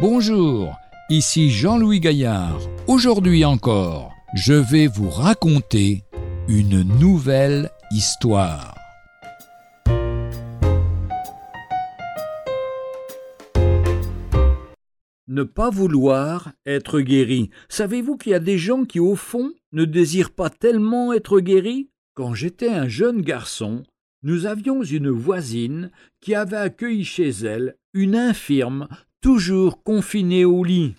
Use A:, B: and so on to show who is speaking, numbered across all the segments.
A: Bonjour, ici Jean-Louis Gaillard. Aujourd'hui encore, je vais vous raconter une nouvelle histoire.
B: Ne pas vouloir être guéri. Savez-vous qu'il y a des gens qui, au fond, ne désirent pas tellement être guéris? Quand j'étais un jeune garçon, nous avions une voisine qui avait accueilli chez elle une infirme toujours confinée au lit.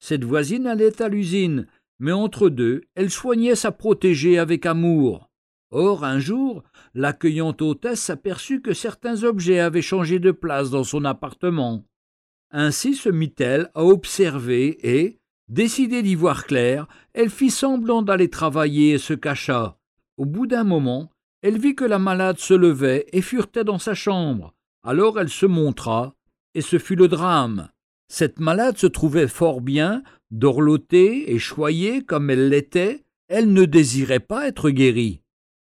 B: Cette voisine allait à l'usine, mais entre deux, elle soignait sa protégée avec amour. Or, un jour, l'accueillante hôtesse s'aperçut que certains objets avaient changé de place dans son appartement. Ainsi se mit-elle à observer et, décidée d'y voir clair, elle fit semblant d'aller travailler et se cacha. Au bout d'un moment, elle vit que la malade se levait et furetait dans sa chambre. Alors elle se montra, et ce fut le drame. Cette malade se trouvait fort bien, dorlotée et choyée comme elle l'était, elle ne désirait pas être guérie.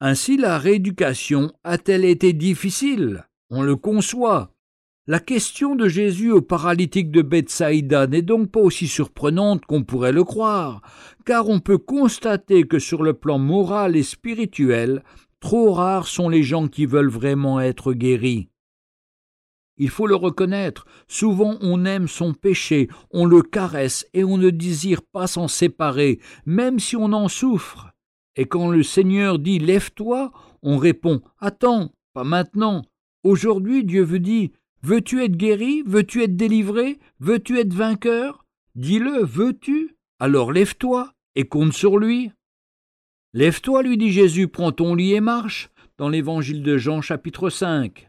B: Ainsi la rééducation a-t-elle été difficile? On le conçoit. La question de Jésus au paralytique de Bethsaïda n'est donc pas aussi surprenante qu'on pourrait le croire, car on peut constater que sur le plan moral et spirituel, trop rares sont les gens qui veulent vraiment être guéris. Il faut le reconnaître, souvent on aime son péché, on le caresse et on ne désire pas s'en séparer, même si on en souffre. Et quand le Seigneur dit Lève-toi, on répond Attends, pas maintenant. Aujourd'hui Dieu veut dire Veux-tu être guéri? Veux-tu être délivré? Veux-tu être vainqueur? Dis-le, veux-tu? Alors lève-toi et compte sur lui. Lève-toi, lui dit Jésus, prends ton lit et marche, dans l'évangile de Jean chapitre 5.